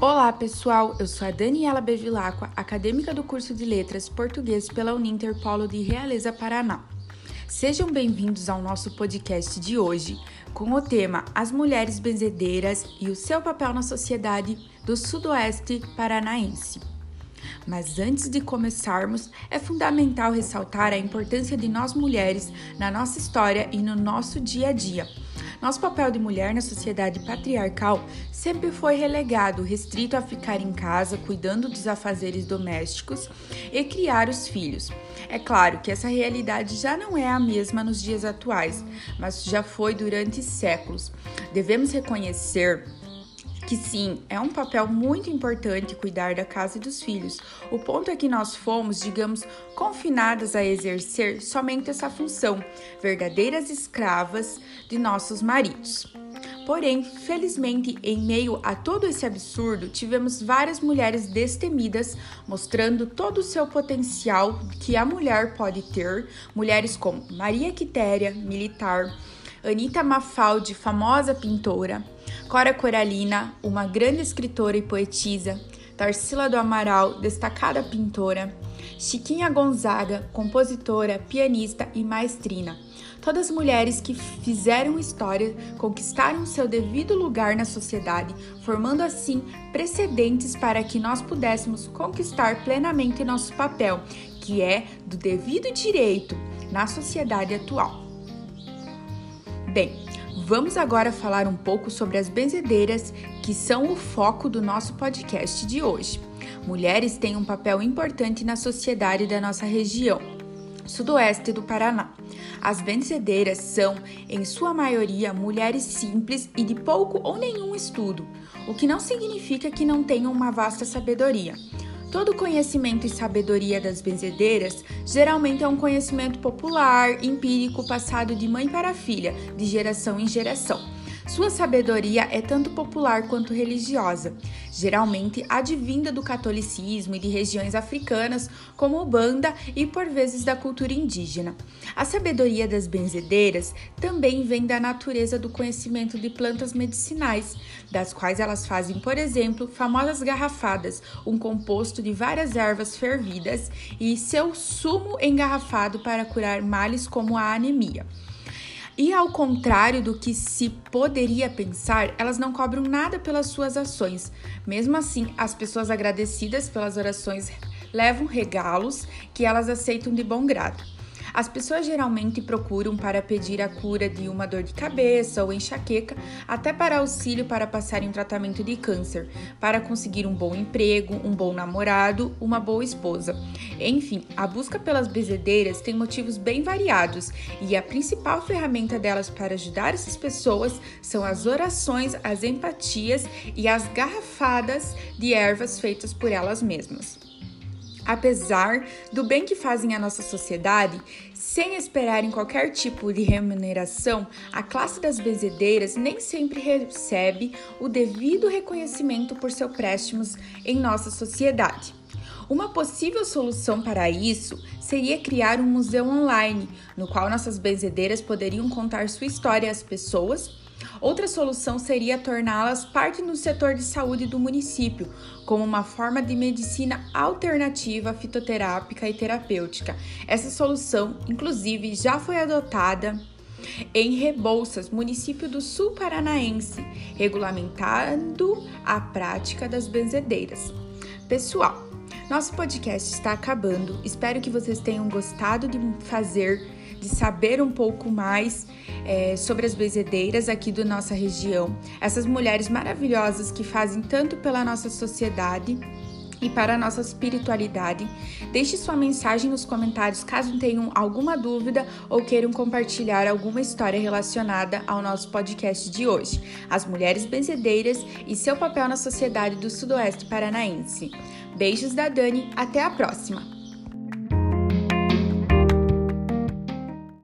Olá, pessoal! Eu sou a Daniela Bevilacqua, acadêmica do curso de Letras Português pela Uninter Polo de Realeza, Paraná. Sejam bem-vindos ao nosso podcast de hoje, com o tema As Mulheres Benzedeiras e o seu papel na sociedade do Sudoeste Paranaense. Mas antes de começarmos, é fundamental ressaltar a importância de nós mulheres na nossa história e no nosso dia a dia nosso papel de mulher na sociedade patriarcal sempre foi relegado, restrito a ficar em casa cuidando dos afazeres domésticos e criar os filhos. É claro que essa realidade já não é a mesma nos dias atuais, mas já foi durante séculos. Devemos reconhecer que sim, é um papel muito importante cuidar da casa e dos filhos. O ponto é que nós fomos, digamos, confinadas a exercer somente essa função, verdadeiras escravas de nossos maridos. Porém, felizmente, em meio a todo esse absurdo, tivemos várias mulheres destemidas, mostrando todo o seu potencial que a mulher pode ter, mulheres como Maria Quitéria, militar, Anita Mafaldi, famosa pintora, Cora Coralina, uma grande escritora e poetisa, Tarsila do Amaral, destacada pintora, Chiquinha Gonzaga, compositora, pianista e maestrina. Todas mulheres que fizeram história, conquistaram seu devido lugar na sociedade, formando assim precedentes para que nós pudéssemos conquistar plenamente nosso papel, que é do devido direito na sociedade atual. Bem, vamos agora falar um pouco sobre as benzedeiras, que são o foco do nosso podcast de hoje. Mulheres têm um papel importante na sociedade da nossa região, sudoeste do Paraná. As benzedeiras são, em sua maioria, mulheres simples e de pouco ou nenhum estudo, o que não significa que não tenham uma vasta sabedoria. Todo conhecimento e sabedoria das benzedeiras geralmente é um conhecimento popular, empírico, passado de mãe para filha, de geração em geração. Sua sabedoria é tanto popular quanto religiosa, geralmente advinda do catolicismo e de regiões africanas, como Banda e por vezes da cultura indígena. A sabedoria das benzedeiras também vem da natureza do conhecimento de plantas medicinais, das quais elas fazem, por exemplo, famosas garrafadas, um composto de várias ervas fervidas e seu sumo engarrafado para curar males como a anemia. E ao contrário do que se poderia pensar, elas não cobram nada pelas suas ações. Mesmo assim, as pessoas agradecidas pelas orações levam regalos que elas aceitam de bom grado. As pessoas geralmente procuram para pedir a cura de uma dor de cabeça ou enxaqueca, até para auxílio para passar em tratamento de câncer, para conseguir um bom emprego, um bom namorado, uma boa esposa. Enfim, a busca pelas bezedeiras tem motivos bem variados e a principal ferramenta delas para ajudar essas pessoas são as orações, as empatias e as garrafadas de ervas feitas por elas mesmas. Apesar do bem que fazem à nossa sociedade, sem esperarem qualquer tipo de remuneração, a classe das benzedeiras nem sempre recebe o devido reconhecimento por seus préstimos em nossa sociedade. Uma possível solução para isso seria criar um museu online, no qual nossas benzedeiras poderiam contar sua história às pessoas Outra solução seria torná-las parte do setor de saúde do município, como uma forma de medicina alternativa fitoterápica e terapêutica. Essa solução, inclusive, já foi adotada em Rebouças, município do Sul Paranaense, regulamentando a prática das benzedeiras. Pessoal, nosso podcast está acabando. Espero que vocês tenham gostado de fazer, de saber um pouco mais é, sobre as bezedeiras aqui da nossa região. Essas mulheres maravilhosas que fazem tanto pela nossa sociedade e para a nossa espiritualidade. Deixe sua mensagem nos comentários caso tenham alguma dúvida ou queiram compartilhar alguma história relacionada ao nosso podcast de hoje, As Mulheres Benzedeiras e seu papel na sociedade do Sudoeste Paranaense. Beijos da Dani, até a próxima!